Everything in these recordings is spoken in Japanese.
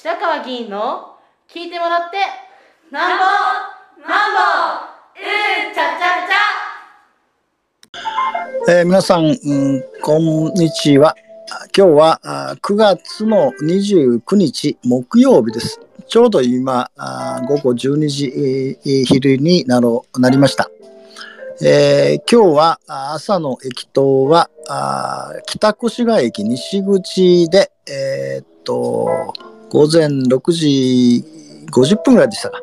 白川議員の聞いてもらってなんぼなんぼうんちゃちゃちゃ、えー、皆さん、うん、こんにちは。今日はあ9月の29日木曜日です。ちょうど今あ午後12時昼になろなりました。えー、今日は朝の駅頭は北越谷駅西口で、えー、っと午前6時50分ぐらいでしたか。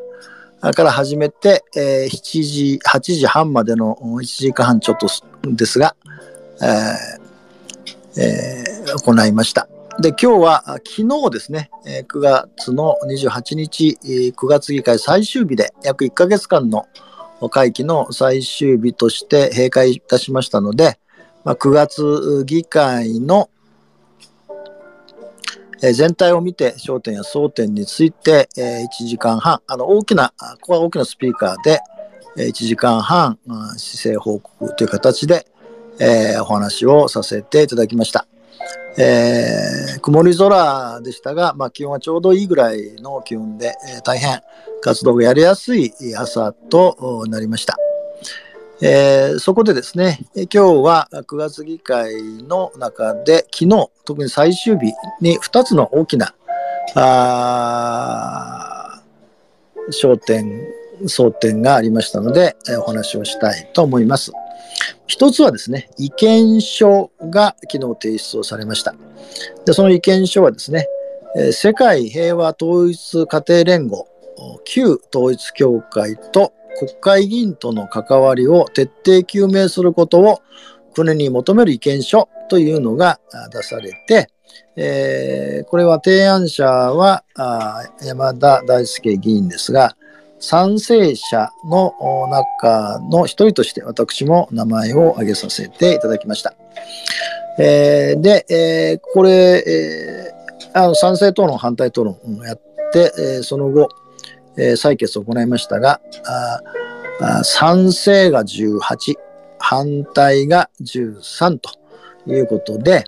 から始めて、えー、7時、8時半までの1時間半ちょっとですが、えーえー、行いました。で、今日は昨日ですね、9月の28日、9月議会最終日で約1ヶ月間の会期の最終日として閉会いたしましたので、まあ、9月議会のえ全体を見て焦点や争点について1時間半、あの大きな、ここは大きなスピーカーで1時間半施政報告という形でえお話をさせていただきました。えー、曇り空でしたが、まあ、気温はちょうどいいぐらいの気温で、えー、大変活動がやりやすい朝となりました。えー、そこでですね、今日は9月議会の中で昨日、特に最終日に2つの大きなあ焦点、争点がありましたので、えお話をしたいと思います。一つはですね、意見書が昨日提出をされました。でその意見書はですね、世界平和統一家庭連合、旧統一教会と国会議員との関わりを徹底究明することを国に求める意見書というのが出されて、えー、これは提案者は山田大輔議員ですが、賛成者の中の一人として私も名前を挙げさせていただきました。えー、で、えー、これ、えー、あの賛成討論、反対討論をやって、え、その後、えー、採決を行いましたが、あ賛成が18、反対が13ということで、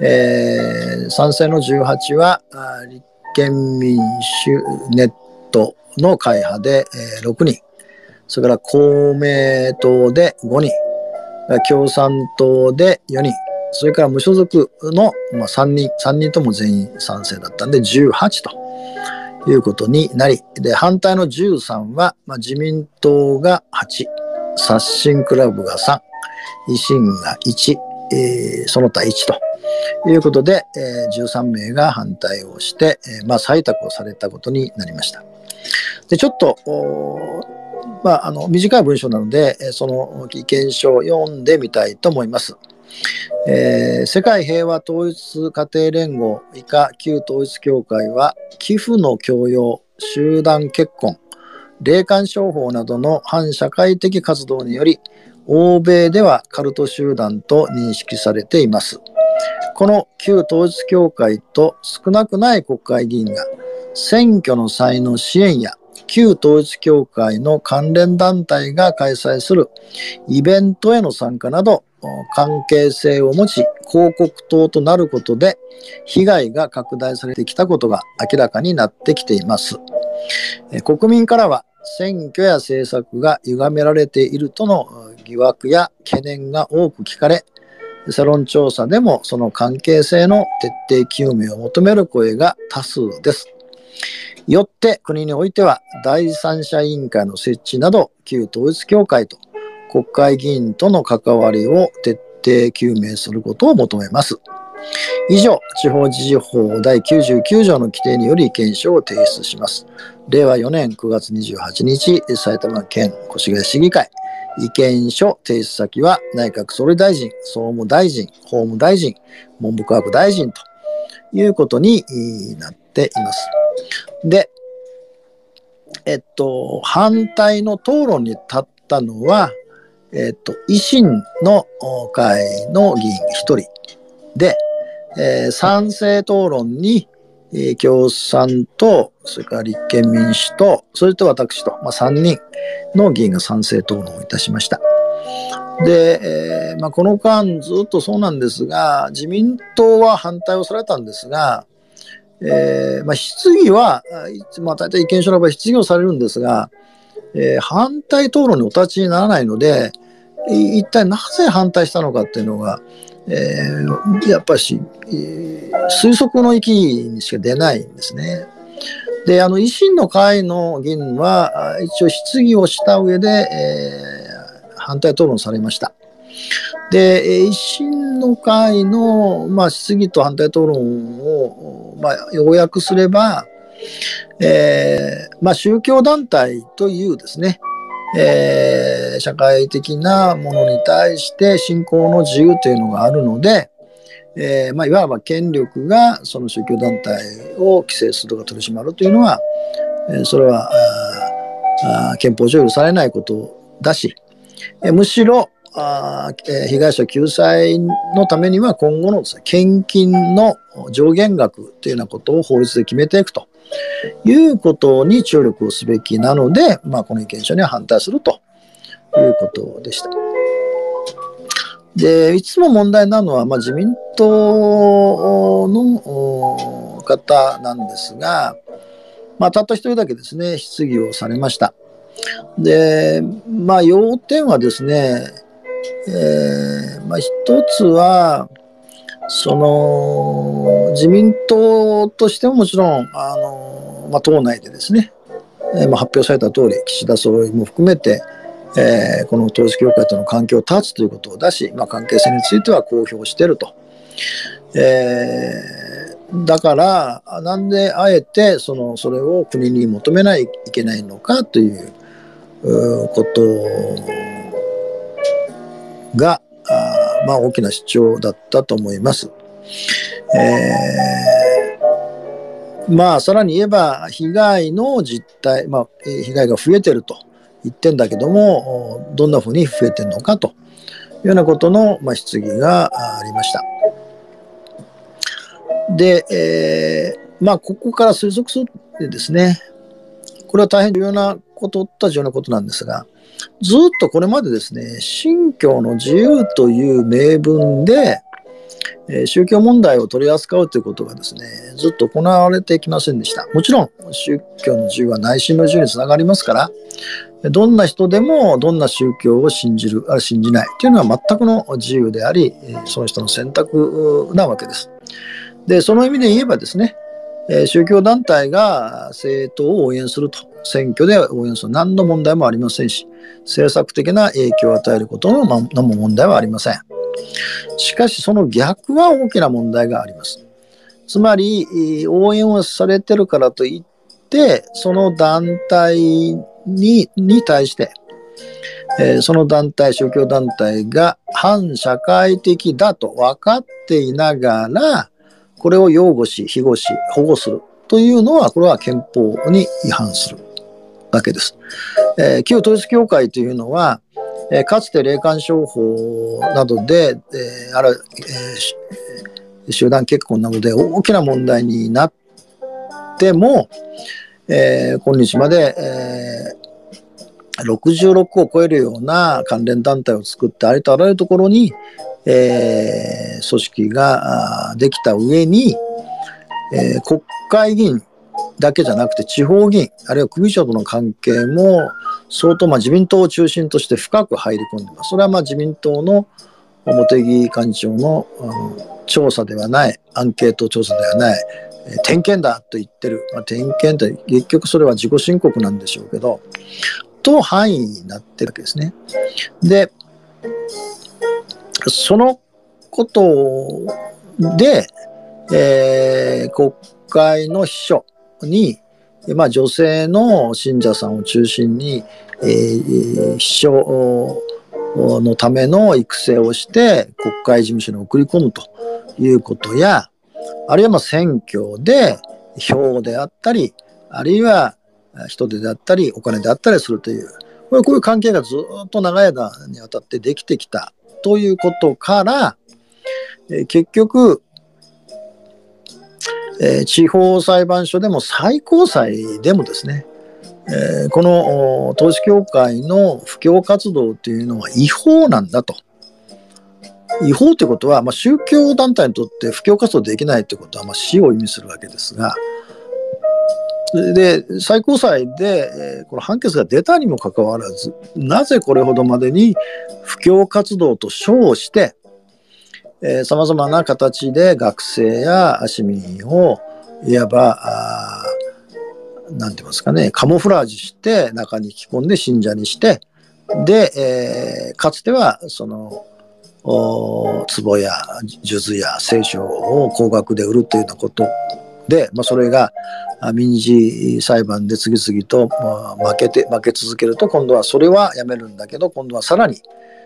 えー、賛成の18は立憲民主ネットの会派で、えー、6人、それから公明党で5人、共産党で4人、それから無所属の、まあ、3人、3人とも全員賛成だったんで18ということになり、で、反対の13は、まあ、自民党が8、刷新クラブが3、維新が1、えー、その他1と。いうことで、えー、13名が反対をして、えー、まあ、採択をされたことになりました。で、ちょっと、まあ、あの、短い文章なので、その意見書を読んでみたいと思います。えー、世界平和統一家庭連合以下旧統一教会は寄付の強要、集団結婚、霊感商法などの反社会的活動により欧米ではカルト集団と認識されています。この旧統一教会と少なくない国会議員が選挙の際の支援や旧統一教会の関連団体が開催するイベントへの参加など関係性を持ち広告塔となることで被害が拡大されてきたことが明らかになってきています。国民からは選挙や政策が歪められているとの疑惑や懸念が多く聞かれ、世論調査でもその関係性の徹底究明を求める声が多数です。よって国においては第三者委員会の設置など旧統一教会と国会議員との関わりを徹底究明することを求めます。以上、地方自治法第99条の規定により意見書を提出します。令和4年9月28日、埼玉県越谷市議会。意見書提出先は内閣総理大臣、総務大臣、法務大臣、文部科学大臣ということになっています。で、えっと、反対の討論に立ったのは、えっと、維新の会の議員一人で、えー、賛成討論に、えー、共産党、それから立憲民主党、それと私と、まあ、3人の議員が賛成討論をいたしました。で、えーまあ、この間ずっとそうなんですが、自民党は反対をされたんですが、えーまあ、質疑は、まあ、大体意見書の場合質疑をされるんですが、えー、反対討論にお立ちにならないので、一体なぜ反対したのかっていうのが、えー、やっぱし、えー、推測の域にしか出ないんですね。で、あの、維新の会の議員は、一応質疑をした上で、えー、反対討論されました。で、維新の会の、まあ、質疑と反対討論を、まあ、要約すれば、えー、まあ、宗教団体というですね、えー、社会的なものに対して信仰の自由というのがあるので、えー、まあ、いわば権力がその宗教団体を規制するとか取り締まるというのは、え、それは憲法上許されないことだし、え、むしろあ、え、被害者救済のためには今後の、ね、献金の上限額というようなことを法律で決めていくと。いうことに注力をすべきなので、まあ、この意見書には反対するということでした。で、いつも問題なのは、まあ、自民党の方なんですが、まあ、たった一人だけですね、質疑をされました。で、まあ、要点はですね、えー、まあ、一つは、その、自民党としてももちろん、あの、まあ、党内でですね、えー、まあ、発表された通り、岸田総理も含めて、えー、この統一教会との関係を断つということを出し、まあ、関係性については公表していると。えー、だから、なんであえてそのそれを国に求めないといけないのかということが、まあ、大きな主張だったと思います。えー、まあ、さらに言えば、被害の実態、まあ、被害が増えてると。言ってんだけども、どんなふうに増えてるのかというようなことの、まあ、質疑がありました。で、えー、まあ、ここから推測するですね、これは大変重要なこと、と重要なことなんですが、ずっとこれまでですね、信教の自由という名分で、え宗教問題を取り扱うということがですね、ずっと行われてきませんでした。もちろん、宗教の自由は内心の自由につながりますから、どんな人でもどんな宗教を信じる、ある信じないというのは全くの自由であり、その人の選択なわけです。で、その意味で言えばですね、宗教団体が政党を応援すると、選挙で応援する何の問題もありませんし、政策的な影響を与えることの何も問題はありません。しかし、その逆は大きな問題があります。つまり、応援をされてるからといって、その団体にに対して、えー、その団体、宗教団体が反社会的だと分かっていながら、これを擁護し、庇護し、保護するというのは、これは憲法に違反するわけです。えー、旧統一教会というのは、えー、かつて霊感商法などで、えー、ある、えー、集団結婚などで大きな問題になっても、えー、今日まで、えー、66を超えるような関連団体を作ってありとあらゆるところに、えー、組織ができた上に、えー、国会議員だけじゃなくて地方議員あるいは組長との関係も相当まあ自民党を中心として深く入り込んでます。それはまあ自民党の茂木幹事長のあの調査ではないアンケート調査ではないえ点検だと言ってる、まあ、点検って結局それは自己申告なんでしょうけど、と範囲になってるわけですね。で、そのことで、えー、国会の秘書に、まあ、女性の信者さんを中心に、えー、秘書のための育成をして国会事務所に送り込むということや、あるいはまあ選挙で票であったり、あるいは人手であったり、お金であったりするという、これこういう関係がずっと長い間にわたってできてきたということから、え結局、え地方裁判所でも最高裁でもですね、えこの統一教会の布教活動というのは違法なんだと。違法ということは、まあ、宗教団体にとって布教活動できないということは、まあ、死を意味するわけですが、で、最高裁で、えー、この判決が出たにもかかわらず、なぜこれほどまでに布教活動と称して、さまざまな形で学生や市民をいわば、なんて言いますかね、カモフラージュして中に着込んで信者にして、で、えー、かつてはその壺や数珠や聖書を高額で売るというようなことで、まあ、それが民事裁判で次々と負けて負け続けると今度はそれはやめるんだけど今度はさらに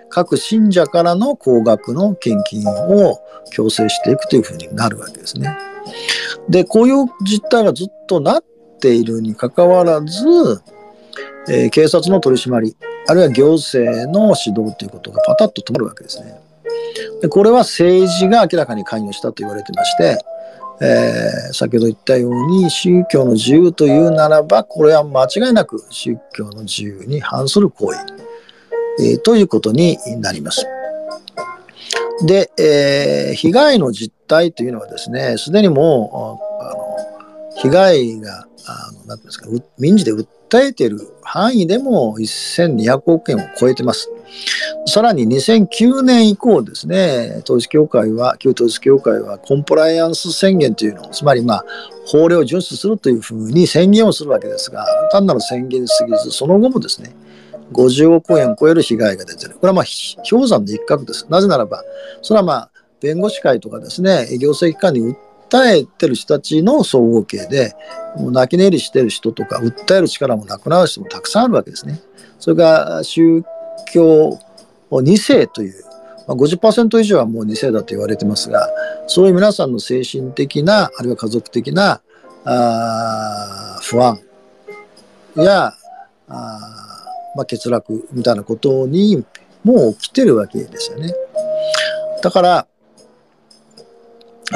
各信者からの高額の献金を強制していくというふうになるわけですね。でこういう実態がずっとなっているにかかわらず、えー、警察の取り締まりあるいは行政の指導ということがパタッと止まるわけですね。でこれは政治が明らかに関与したと言われてまして、えー、先ほど言ったように宗教の自由というならばこれは間違いなく宗教の自由に反する行為、えー、ということになります。で、えー、被害の実態というのはですねすでにもうあの被害があのなんていうんですか民事で訴えている範囲でも1200億円を超えてます。さらに2009年以降ですね、統一教会は、旧統一教会はコンプライアンス宣言というのを、つまりまあ、法令を遵守するというふうに宣言をするわけですが、単なる宣言すぎず、その後もですね、50億円を超える被害が出てる。これはまあ、氷山の一角です。なぜならば、それはまあ、弁護士会とかですね、行政機関に訴えてる人たちの総合計で、もう泣き寝入りしてる人とか、訴える力もなくなる人もたくさんあるわけですね。それから宗教2世という、まあ、50%以上はもう2世だと言われてますが、そういう皆さんの精神的な、あるいは家族的なあ不安やあ、まあ、欠落みたいなことにもう起きてるわけですよね。だから、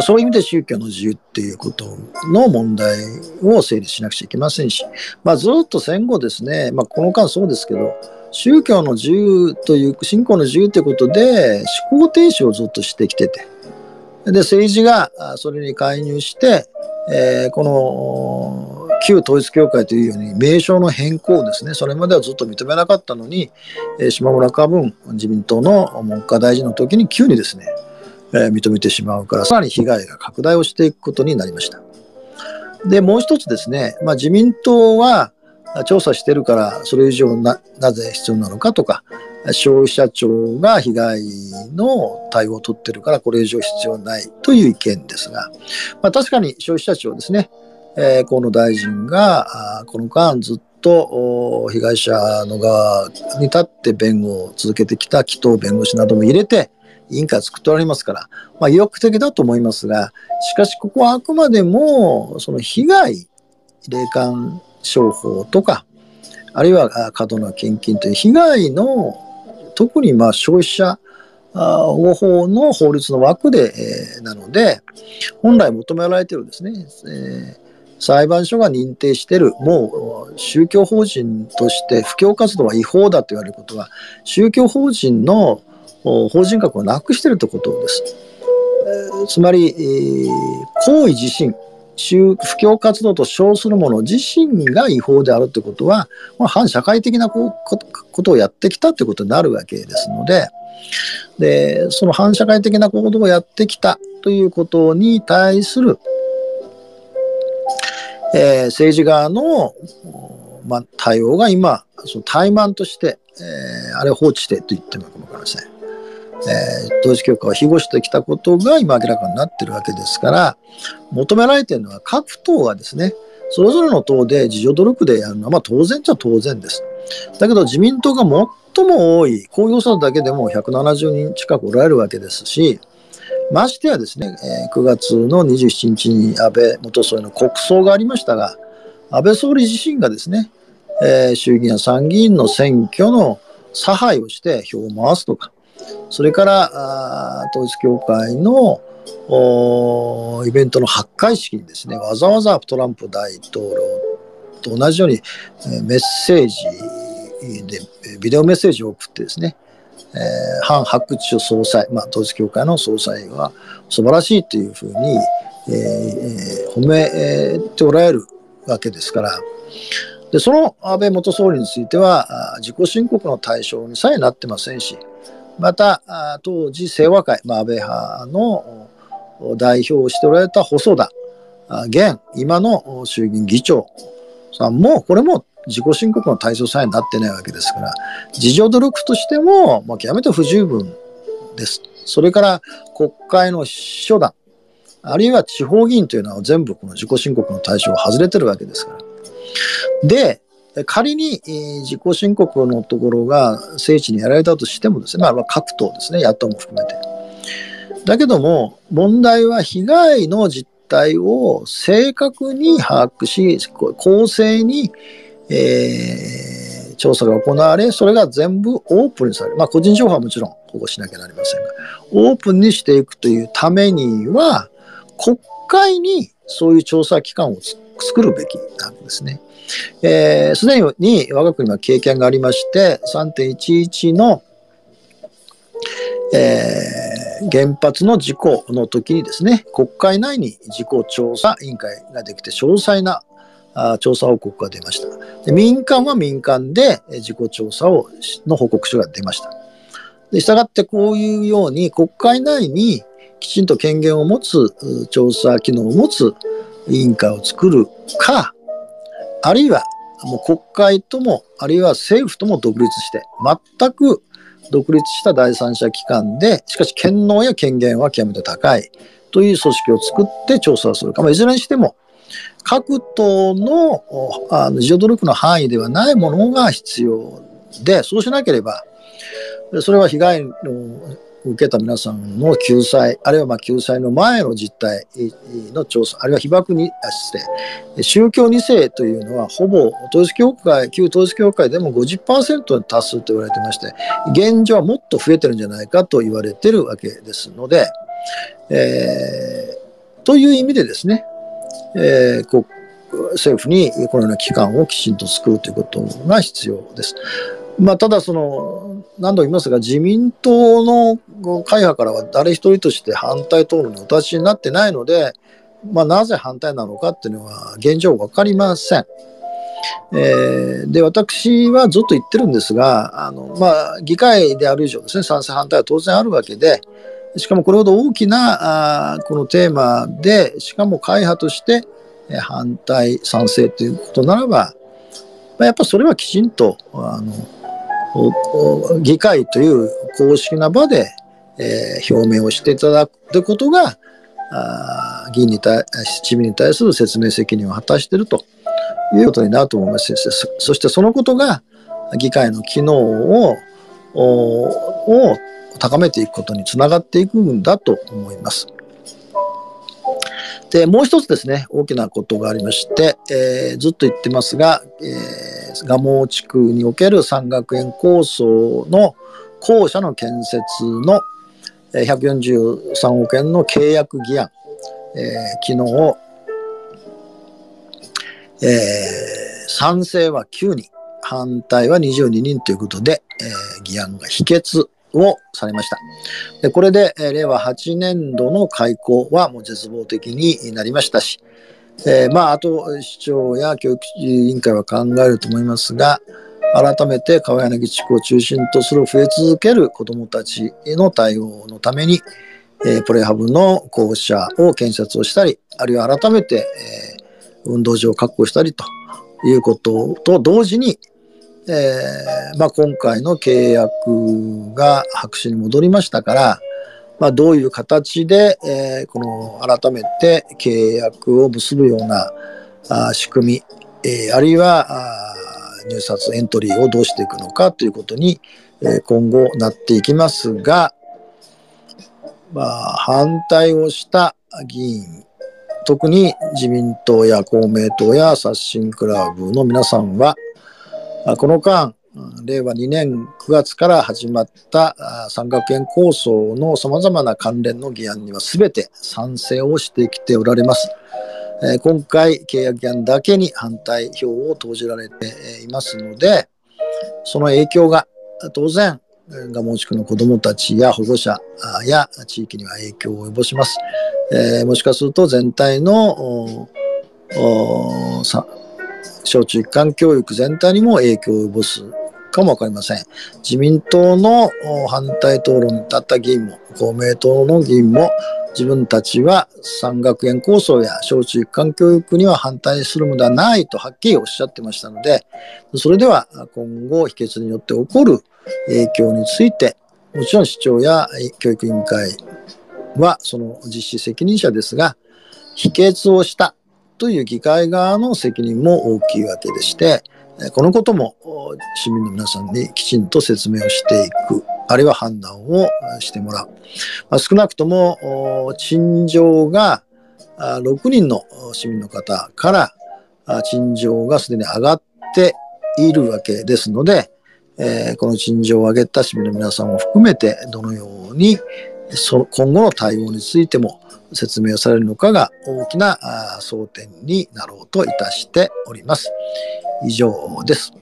そういう意味で宗教の自由っていうことの問題を整理しなくちゃいけませんし、まあ、ずっと戦後ですね、まあ、この間そうですけど、宗教の自由という、信仰の自由ということで、思考停止をずっとしてきてて、で、政治がそれに介入して、えー、この旧統一教会というように名称の変更ですね、それまではずっと認めなかったのに、え島村花文自民党の文科大臣の時に急にですね、えー、認めてしまうから、さらに被害が拡大をしていくことになりました。で、もう一つですね、まあ、自民党は、調査してるからそれ以上ななぜ必要なのかとか消費者庁が被害の対応を取ってるからこれ以上必要ないという意見ですが、まあ、確かに消費者庁ですね、えー、河野大臣がこの間ずっと被害者の側に立って弁護を続けてきた紀藤弁護士なども入れて委員会作っておられますから、まあ、意欲的だと思いますがしかしここはあくまでもその被害霊感商法とか、あるいは過度な献金という被害の、特にまあ消費者保護法の法律の枠で、えー、なので、本来求められているですね、えー裁判所が認定してる、もう宗教法人として布教活動は違法だと言われることは、宗教法人の法人格をなくしてるということです。え、つまり、行為自身、宗教活動と称するもの自身が違法であるということは、まあ、反社会的なことをやってきたということになるわけですので、で、その反社会的な行動をやってきたということに対する、えー、政治側の、まあ、対応が今、その怠慢として、えー、あれを放置してと言ってもいいかもわかりません。えー、統一教会を庇護してきたことが今明らかになってるわけですから、求められてるのは各党がですね、それぞれの党で自助努力でやるのは、まあ当然っちゃ当然です。だけど自民党が最も多い、公用者だけでも170人近くおられるわけですし、ましてやですね、9月の27日に安倍元総理の国葬がありましたが、安倍総理自身がですね、えー、衆議院や参議院の選挙の差配をして票を回すとか、それから統一教会のイベントの発会式にですね、わざわざトランプ大統領と同じようにメッセージで、ビデオメッセージを送ってですね、えー、反白昼総裁、まあ、統一教会の総裁は素晴らしいというふうに、えー、褒めておられるわけですから、でその安倍元総理については、自己申告の対象にさえなってませんし、また、当時、清和会、まあ、安倍派の代表をしておられた細田、現、今の衆議院議長さんも、これも自己申告の対象さえなってないわけですから、自助努力としても、まあ、極めて不十分です。それから国会の秘書団、あるいは地方議員というのは全部この自己申告の対象を外れてるわけですから。で、仮に自己申告のところが聖地にやられたとしてもですね、まあ、各党ですね、野党も含めて。だけども、問題は被害の実態を正確に把握し、公正に、えー、調査が行われ、それが全部オープンにされる。まあ、個人情報はもちろん保護しなきゃなりませんが、オープンにしていくというためには、国会にそういう調査機関を作作るべきなんですね。す、えー、で、に我が国は経験がありまして、3.11の、えー、原発の事故の時にですね、国会内に事故調査委員会ができて、詳細なあ調査報告が出ましたで。民間は民間で事故調査をの報告書が出ました。で、従ってこういうように国会内にきちんと権限を持つ調査機能を持つ委員会を作るか、あるいはもう国会とも、あるいは政府とも独立して、全く独立した第三者機関で、しかし権能や権限は極めて高いという組織を作って調査をするか、まあ、いずれにしても、各党のあの自助努力の範囲ではないものが必要で、そうしなければ、それは被害の受けた皆さんの救済、あるいはま救済の前の実態の調査、あるいは被爆にして、宗教2世というのはほぼ統一教会、旧統一教会でも50%に達すると言われてまして、現状はもっと増えてるんじゃないかと言われてるわけですので、えー、という意味でですね、えー、政府にこのような機関をきちんと作るということが必要です。まあ、ただその、何度も言いますが、自民党の会派からは誰一人として反対討論にお立ちになってないので、まあ、なぜ反対なのかっていうのは現状分かりません。えー、で、私はずっと言ってるんですが、あの、まあ、議会である以上ですね、賛成反対は当然あるわけで、しかもこれほど大きなあこのテーマで、しかも会派として反対、賛成ということならば、まあ、やっぱそれはきちんと、あの、議会という公式な場で、えー、表明をしていただくことが、あ議員に対、市民に対する説明責任を果たしているということになると思いますそ。そしてそのことが議会の機能をを高めていくことにつながっていくんだと思います。で、もう一つですね、大きなことがありまして、えー、ずっと言ってますが、えー、蒲生地区における山学園構想の校舎の建設の143億円の契約議案、えー、昨日、えー、賛成は9人、反対は22人ということで、えー、議案が否決をされました。でこれで、え、令和8年度の開校はもう絶望的になりましたし、えー、まあ、あと市長や教育委員会は考えると思いますが、改めて川柳地区を中心とする増え続ける子どもたちへの対応のために、えー、プレハブの校舎を建設をしたり、あるいは改めて、えー、運動場を確保したりということと同時に、えーまあ、今回の契約が白紙に戻りましたから、まあ、どういう形で、えー、この改めて契約を結ぶようなあ仕組み、えー、あるいはあ入札エントリーをどうしていくのかということに、えー、今後なっていきますが、まあ、反対をした議員特に自民党や公明党や刷新クラブの皆さんはこの間、令和2年9月から始まった三学園構想のさまざまな関連の議案には全て賛成をしてきておられます。今回、契約議案だけに反対票を投じられていますので、その影響が当然、ガモ地区の子どもたちや保護者や地域には影響を及ぼします。え、もしかすると全体の小中一貫教育全体にも影響を及ぼすかもわかりません。自民党の反対討論に立った議員も、公明党の議員も、自分たちは産学園構想や小中一貫教育には反対するのではないとはっきりおっしゃってましたので、それでは今後、秘訣によって起こる影響について、もちろん市長や教育委員会はその実施責任者ですが、否決をしたという議会側の責任も大きいわけでして、このことも市民の皆さんにきちんと説明をしていく、あるいは判断をしてもらう。まあ、少なくとも、陳情が6人の市民の方から陳情がすでに上がっているわけですので、えー、この陳情を上げた市民の皆さんを含めてどのようにそ今後の対応についても説明をされるのかが大きな争点になろうといたしております。以上です。